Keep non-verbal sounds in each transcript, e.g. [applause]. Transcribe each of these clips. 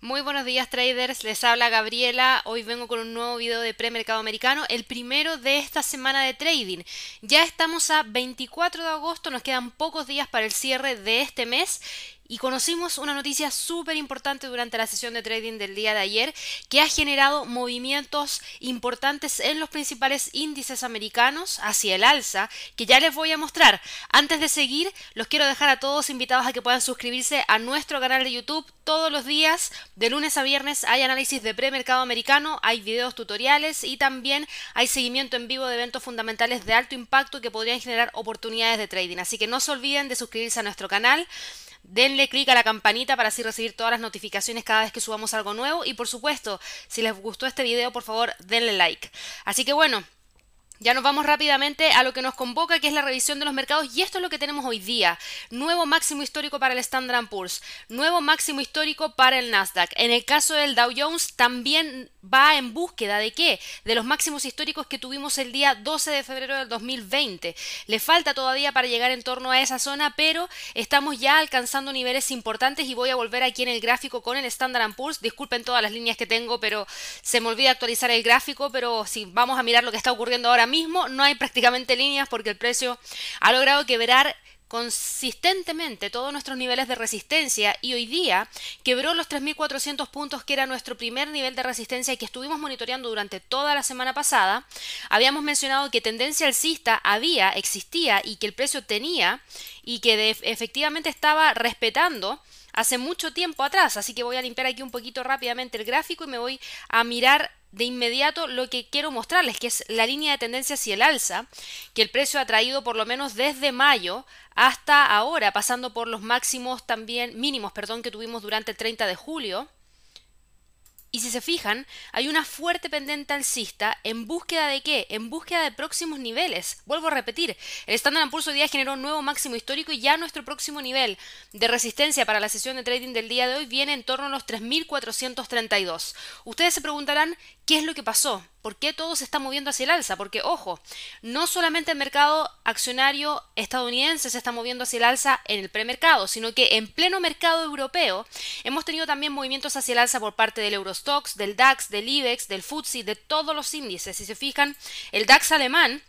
Muy buenos días traders, les habla Gabriela. Hoy vengo con un nuevo video de premercado americano, el primero de esta semana de trading. Ya estamos a 24 de agosto, nos quedan pocos días para el cierre de este mes y conocimos una noticia súper importante durante la sesión de trading del día de ayer que ha generado movimientos importantes en los principales índices americanos hacia el alza que ya les voy a mostrar. Antes de seguir, los quiero dejar a todos invitados a que puedan suscribirse a nuestro canal de YouTube. Todos los días, de lunes a viernes, hay análisis de premercado americano, hay videos tutoriales y también hay seguimiento en vivo de eventos fundamentales de alto impacto que podrían generar oportunidades de trading. Así que no se olviden de suscribirse a nuestro canal. Denle clic a la campanita para así recibir todas las notificaciones cada vez que subamos algo nuevo. Y por supuesto, si les gustó este video, por favor, denle like. Así que bueno, ya nos vamos rápidamente a lo que nos convoca, que es la revisión de los mercados, y esto es lo que tenemos hoy día. Nuevo máximo histórico para el Standard Poor's, nuevo máximo histórico para el Nasdaq. En el caso del Dow Jones también va en búsqueda de qué? De los máximos históricos que tuvimos el día 12 de febrero del 2020. Le falta todavía para llegar en torno a esa zona, pero estamos ya alcanzando niveles importantes y voy a volver aquí en el gráfico con el Standard Poor's. Disculpen todas las líneas que tengo, pero se me olvida actualizar el gráfico, pero si vamos a mirar lo que está ocurriendo ahora mismo no hay prácticamente líneas porque el precio ha logrado quebrar consistentemente todos nuestros niveles de resistencia y hoy día quebró los 3.400 puntos que era nuestro primer nivel de resistencia y que estuvimos monitoreando durante toda la semana pasada. Habíamos mencionado que tendencia alcista había, existía y que el precio tenía y que efectivamente estaba respetando hace mucho tiempo atrás. Así que voy a limpiar aquí un poquito rápidamente el gráfico y me voy a mirar de inmediato lo que quiero mostrarles, que es la línea de tendencia hacia el alza, que el precio ha traído por lo menos desde mayo hasta ahora, pasando por los máximos también, mínimos, perdón, que tuvimos durante el 30 de julio. Y si se fijan, hay una fuerte pendiente alcista en búsqueda de qué? En búsqueda de próximos niveles. Vuelvo a repetir, el Standard Poor's hoy día generó un nuevo máximo histórico y ya nuestro próximo nivel de resistencia para la sesión de trading del día de hoy viene en torno a los 3.432. Ustedes se preguntarán qué es lo que pasó. ¿Por qué todo se está moviendo hacia el alza? Porque, ojo, no solamente el mercado accionario estadounidense se está moviendo hacia el alza en el premercado, sino que en pleno mercado europeo hemos tenido también movimientos hacia el alza por parte del Eurostox, del DAX, del IBEX, del FTSE, de todos los índices. Si se fijan, el DAX alemán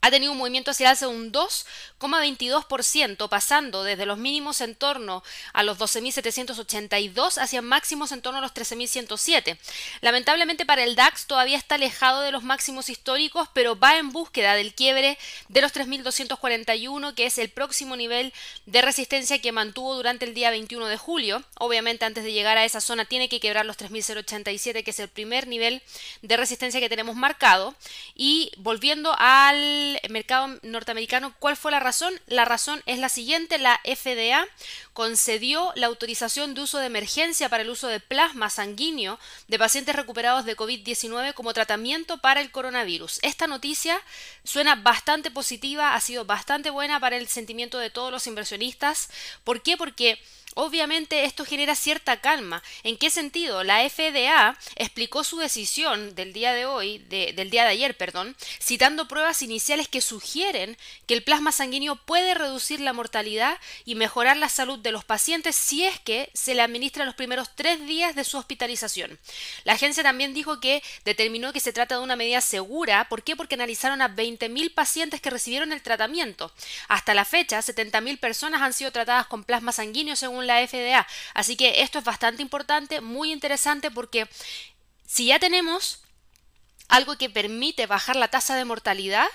ha tenido un movimiento hacia el alza de un 2,22%, pasando desde los mínimos en torno a los 12.782 hacia máximos en torno a los 13.107. Lamentablemente para el DAX todavía está alejado de los máximos históricos, pero va en búsqueda del quiebre de los 3.241, que es el próximo nivel de resistencia que mantuvo durante el día 21 de julio. Obviamente antes de llegar a esa zona tiene que quebrar los 3.087, que es el primer nivel de resistencia que tenemos marcado. Y volviendo al mercado norteamericano. ¿Cuál fue la razón? La razón es la siguiente, la FDA concedió la autorización de uso de emergencia para el uso de plasma sanguíneo de pacientes recuperados de COVID-19 como tratamiento para el coronavirus. Esta noticia suena bastante positiva, ha sido bastante buena para el sentimiento de todos los inversionistas. ¿Por qué? Porque Obviamente esto genera cierta calma. ¿En qué sentido? La FDA explicó su decisión del día de hoy, del día de ayer, perdón, citando pruebas iniciales que sugieren que el plasma sanguíneo puede reducir la mortalidad y mejorar la salud de los pacientes si es que se le administra los primeros tres días de su hospitalización. La agencia también dijo que determinó que se trata de una medida segura. ¿Por qué? Porque analizaron a 20.000 pacientes que recibieron el tratamiento. Hasta la fecha, 70.000 personas han sido tratadas con plasma sanguíneo según la FDA. Así que esto es bastante importante, muy interesante porque si ya tenemos algo que permite bajar la tasa de mortalidad,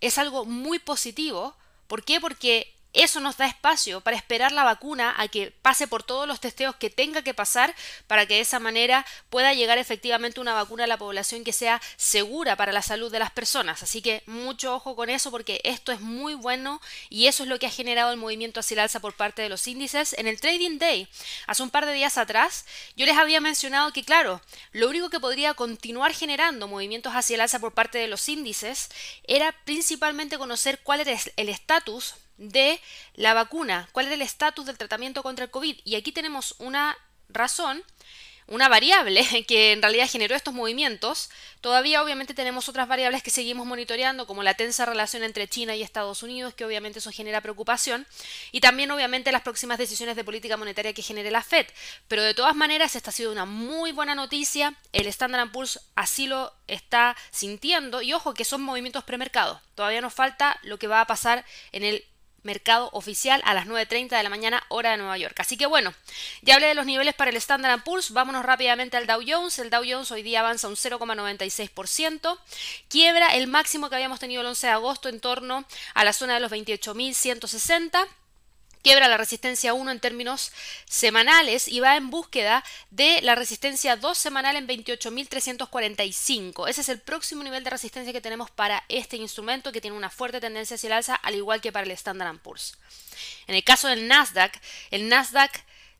es algo muy positivo. ¿Por qué? Porque eso nos da espacio para esperar la vacuna a que pase por todos los testeos que tenga que pasar para que de esa manera pueda llegar efectivamente una vacuna a la población que sea segura para la salud de las personas. Así que mucho ojo con eso porque esto es muy bueno y eso es lo que ha generado el movimiento hacia el alza por parte de los índices. En el Trading Day, hace un par de días atrás, yo les había mencionado que claro, lo único que podría continuar generando movimientos hacia el alza por parte de los índices era principalmente conocer cuál era el estatus de la vacuna, cuál era el estatus del tratamiento contra el COVID. Y aquí tenemos una razón una variable [laughs] que en realidad generó estos movimientos. Todavía obviamente tenemos otras variables que seguimos monitoreando, como la tensa relación entre China y Estados Unidos, que obviamente eso genera preocupación, y también obviamente las próximas decisiones de política monetaria que genere la Fed. Pero de todas maneras, esta ha sido una muy buena noticia. El Standard Poor's así lo está sintiendo, y ojo que son movimientos premercado. Todavía nos falta lo que va a pasar en el mercado oficial a las 9.30 de la mañana hora de Nueva York. Así que bueno, ya hablé de los niveles para el Standard Poor's, vámonos rápidamente al Dow Jones. El Dow Jones hoy día avanza un 0,96%, quiebra el máximo que habíamos tenido el 11 de agosto en torno a la zona de los 28.160 quiebra la resistencia 1 en términos semanales y va en búsqueda de la resistencia 2 semanal en 28.345. Ese es el próximo nivel de resistencia que tenemos para este instrumento que tiene una fuerte tendencia hacia el alza, al igual que para el Standard Poor's. En el caso del Nasdaq, el Nasdaq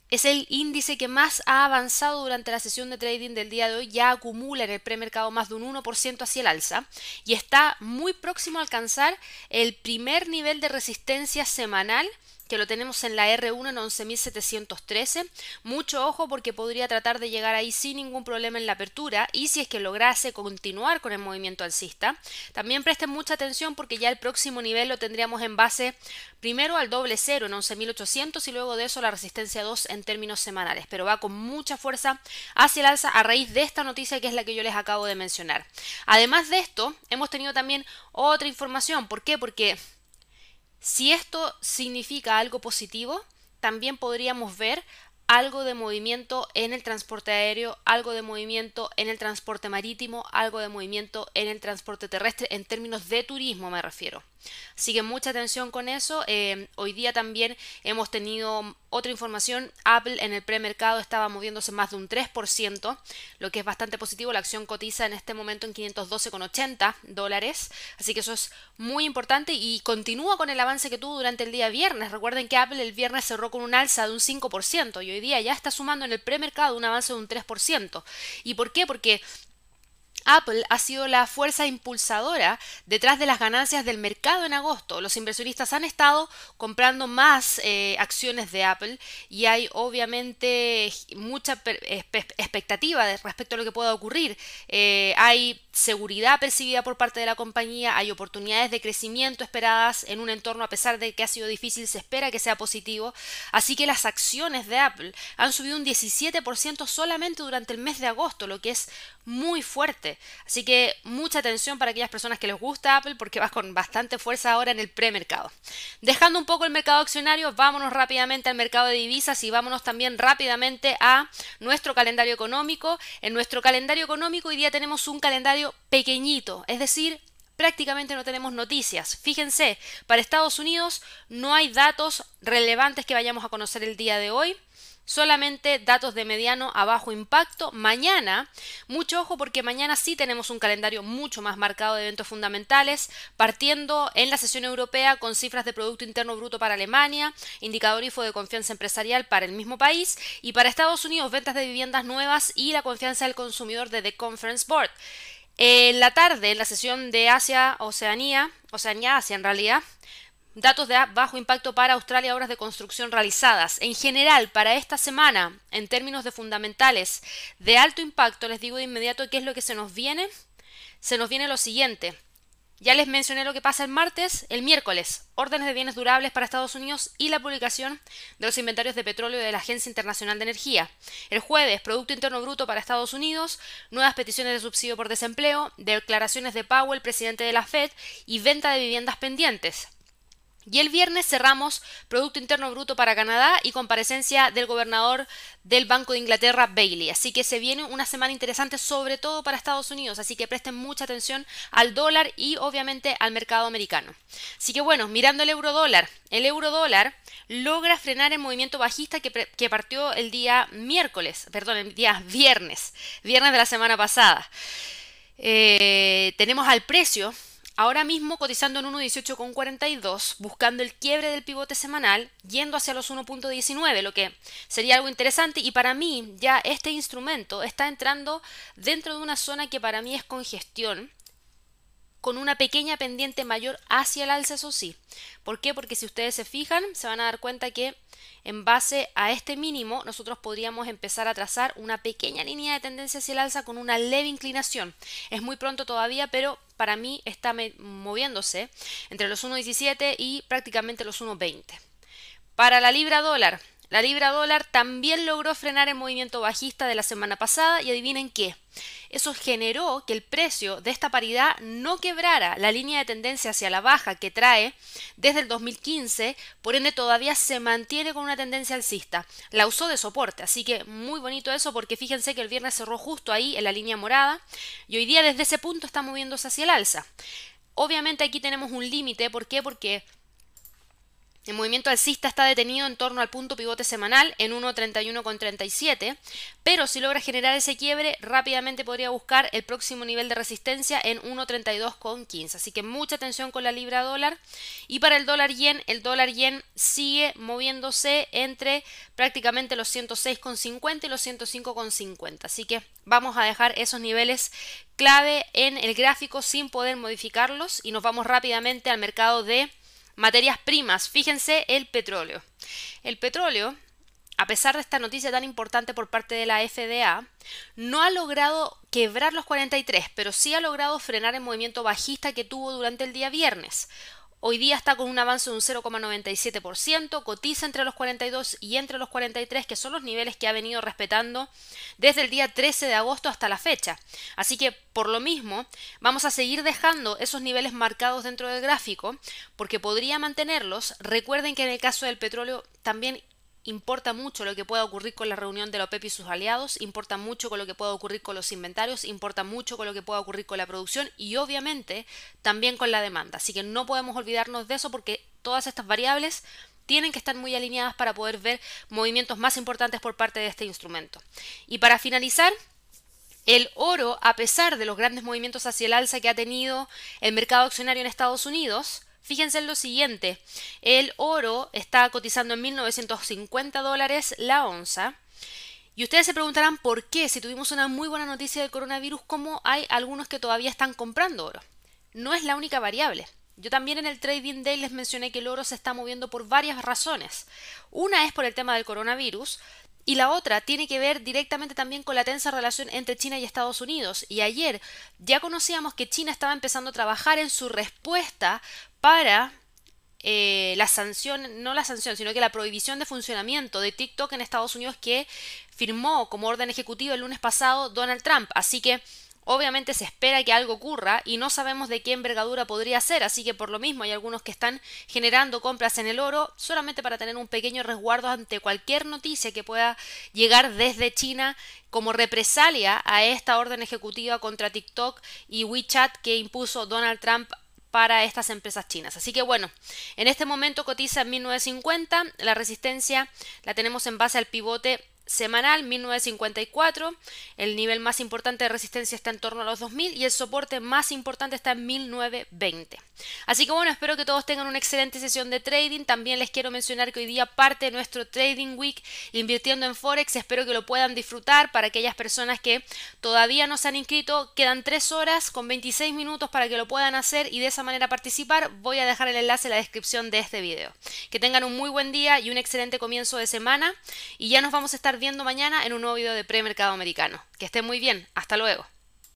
es el índice que más ha avanzado durante la sesión de trading del día de hoy, ya acumula en el premercado más de un 1% hacia el alza y está muy próximo a alcanzar el primer nivel de resistencia semanal que lo tenemos en la R1 en 11.713. Mucho ojo porque podría tratar de llegar ahí sin ningún problema en la apertura y si es que lograse continuar con el movimiento alcista. También presten mucha atención porque ya el próximo nivel lo tendríamos en base primero al doble cero en 11.800 y luego de eso la resistencia 2 en términos semanales. Pero va con mucha fuerza hacia el alza a raíz de esta noticia que es la que yo les acabo de mencionar. Además de esto, hemos tenido también otra información. ¿Por qué? Porque si esto significa algo positivo, también podríamos ver algo de movimiento en el transporte aéreo, algo de movimiento en el transporte marítimo, algo de movimiento en el transporte terrestre, en términos de turismo me refiero. Sigue mucha atención con eso. Eh, hoy día también hemos tenido otra información. Apple en el premercado estaba moviéndose más de un 3%, lo que es bastante positivo. La acción cotiza en este momento en 512,80 dólares. Así que eso es muy importante y continúa con el avance que tuvo durante el día viernes. Recuerden que Apple el viernes cerró con un alza de un 5% y hoy día ya está sumando en el premercado un avance de un 3%. ¿Y por qué? Porque Apple ha sido la fuerza impulsadora detrás de las ganancias del mercado en agosto. Los inversionistas han estado comprando más eh, acciones de Apple y hay obviamente mucha expectativa respecto a lo que pueda ocurrir. Eh, hay seguridad percibida por parte de la compañía, hay oportunidades de crecimiento esperadas en un entorno a pesar de que ha sido difícil, se espera que sea positivo. Así que las acciones de Apple han subido un 17% solamente durante el mes de agosto, lo que es muy fuerte. Así que mucha atención para aquellas personas que les gusta Apple porque va con bastante fuerza ahora en el premercado. Dejando un poco el mercado accionario, vámonos rápidamente al mercado de divisas y vámonos también rápidamente a nuestro calendario económico. En nuestro calendario económico hoy día tenemos un calendario pequeñito, es decir, prácticamente no tenemos noticias. Fíjense, para Estados Unidos no hay datos relevantes que vayamos a conocer el día de hoy solamente datos de mediano a bajo impacto. Mañana, mucho ojo porque mañana sí tenemos un calendario mucho más marcado de eventos fundamentales, partiendo en la sesión europea con cifras de Producto Interno Bruto para Alemania, indicador IFO de confianza empresarial para el mismo país y para Estados Unidos ventas de viviendas nuevas y la confianza del consumidor de The Conference Board. En la tarde, en la sesión de Asia, Oceanía, Oceanía, Asia en realidad, Datos de bajo impacto para Australia, obras de construcción realizadas. En general, para esta semana, en términos de fundamentales de alto impacto, les digo de inmediato qué es lo que se nos viene. Se nos viene lo siguiente. Ya les mencioné lo que pasa el martes, el miércoles, órdenes de bienes durables para Estados Unidos y la publicación de los inventarios de petróleo de la Agencia Internacional de Energía. El jueves, Producto Interno Bruto para Estados Unidos, nuevas peticiones de subsidio por desempleo, declaraciones de Powell, presidente de la Fed, y venta de viviendas pendientes. Y el viernes cerramos Producto Interno Bruto para Canadá y comparecencia del gobernador del Banco de Inglaterra, Bailey. Así que se viene una semana interesante, sobre todo para Estados Unidos. Así que presten mucha atención al dólar y obviamente al mercado americano. Así que bueno, mirando el euro dólar, el euro dólar logra frenar el movimiento bajista que, partió el día miércoles, perdón, el día viernes, viernes de la semana pasada. Eh, tenemos al precio Ahora mismo cotizando en 1.18,42, buscando el quiebre del pivote semanal, yendo hacia los 1.19, lo que sería algo interesante. Y para mí ya este instrumento está entrando dentro de una zona que para mí es congestión con una pequeña pendiente mayor hacia el alza, eso sí. ¿Por qué? Porque si ustedes se fijan, se van a dar cuenta que en base a este mínimo, nosotros podríamos empezar a trazar una pequeña línea de tendencia hacia el alza con una leve inclinación. Es muy pronto todavía, pero para mí está moviéndose entre los 1.17 y prácticamente los 1.20. Para la libra dólar, la libra dólar también logró frenar el movimiento bajista de la semana pasada y adivinen qué. Eso generó que el precio de esta paridad no quebrara la línea de tendencia hacia la baja que trae desde el 2015, por ende todavía se mantiene con una tendencia alcista. La usó de soporte, así que muy bonito eso porque fíjense que el viernes cerró justo ahí en la línea morada y hoy día desde ese punto está moviéndose hacia el alza. Obviamente aquí tenemos un límite, ¿por qué? Porque el movimiento alcista está detenido en torno al punto pivote semanal en 1.31,37, pero si logra generar ese quiebre, rápidamente podría buscar el próximo nivel de resistencia en 1.32,15. Así que mucha atención con la libra dólar. Y para el dólar yen, el dólar yen sigue moviéndose entre prácticamente los 106,50 y los 105,50. Así que vamos a dejar esos niveles clave en el gráfico sin poder modificarlos y nos vamos rápidamente al mercado de Materias primas, fíjense el petróleo. El petróleo, a pesar de esta noticia tan importante por parte de la FDA, no ha logrado quebrar los 43, pero sí ha logrado frenar el movimiento bajista que tuvo durante el día viernes. Hoy día está con un avance de un 0,97%, cotiza entre los 42 y entre los 43, que son los niveles que ha venido respetando desde el día 13 de agosto hasta la fecha. Así que, por lo mismo, vamos a seguir dejando esos niveles marcados dentro del gráfico, porque podría mantenerlos. Recuerden que en el caso del petróleo también importa mucho lo que pueda ocurrir con la reunión de la OPEP y sus aliados, importa mucho con lo que pueda ocurrir con los inventarios, importa mucho con lo que pueda ocurrir con la producción y obviamente también con la demanda. Así que no podemos olvidarnos de eso porque todas estas variables tienen que estar muy alineadas para poder ver movimientos más importantes por parte de este instrumento. Y para finalizar, el oro, a pesar de los grandes movimientos hacia el alza que ha tenido el mercado accionario en Estados Unidos, Fíjense en lo siguiente, el oro está cotizando en 1950 dólares la onza. Y ustedes se preguntarán por qué, si tuvimos una muy buena noticia del coronavirus, cómo hay algunos que todavía están comprando oro. No es la única variable. Yo también en el Trading Day les mencioné que el oro se está moviendo por varias razones. Una es por el tema del coronavirus, y la otra tiene que ver directamente también con la tensa relación entre China y Estados Unidos. Y ayer ya conocíamos que China estaba empezando a trabajar en su respuesta para eh, la sanción, no la sanción, sino que la prohibición de funcionamiento de TikTok en Estados Unidos que firmó como orden ejecutivo el lunes pasado Donald Trump. Así que Obviamente se espera que algo ocurra y no sabemos de qué envergadura podría ser, así que por lo mismo hay algunos que están generando compras en el oro solamente para tener un pequeño resguardo ante cualquier noticia que pueda llegar desde China como represalia a esta orden ejecutiva contra TikTok y WeChat que impuso Donald Trump para estas empresas chinas. Así que bueno, en este momento cotiza en 1950, la resistencia la tenemos en base al pivote semanal 1954, el nivel más importante de resistencia está en torno a los 2000 y el soporte más importante está en 1920. Así que bueno, espero que todos tengan una excelente sesión de trading. También les quiero mencionar que hoy día parte de nuestro Trading Week invirtiendo en Forex. Espero que lo puedan disfrutar para aquellas personas que todavía no se han inscrito. Quedan 3 horas con 26 minutos para que lo puedan hacer y de esa manera participar. Voy a dejar el enlace en la descripción de este video. Que tengan un muy buen día y un excelente comienzo de semana y ya nos vamos a estar viendo mañana en un nuevo video de premercado americano. Que estén muy bien. Hasta luego.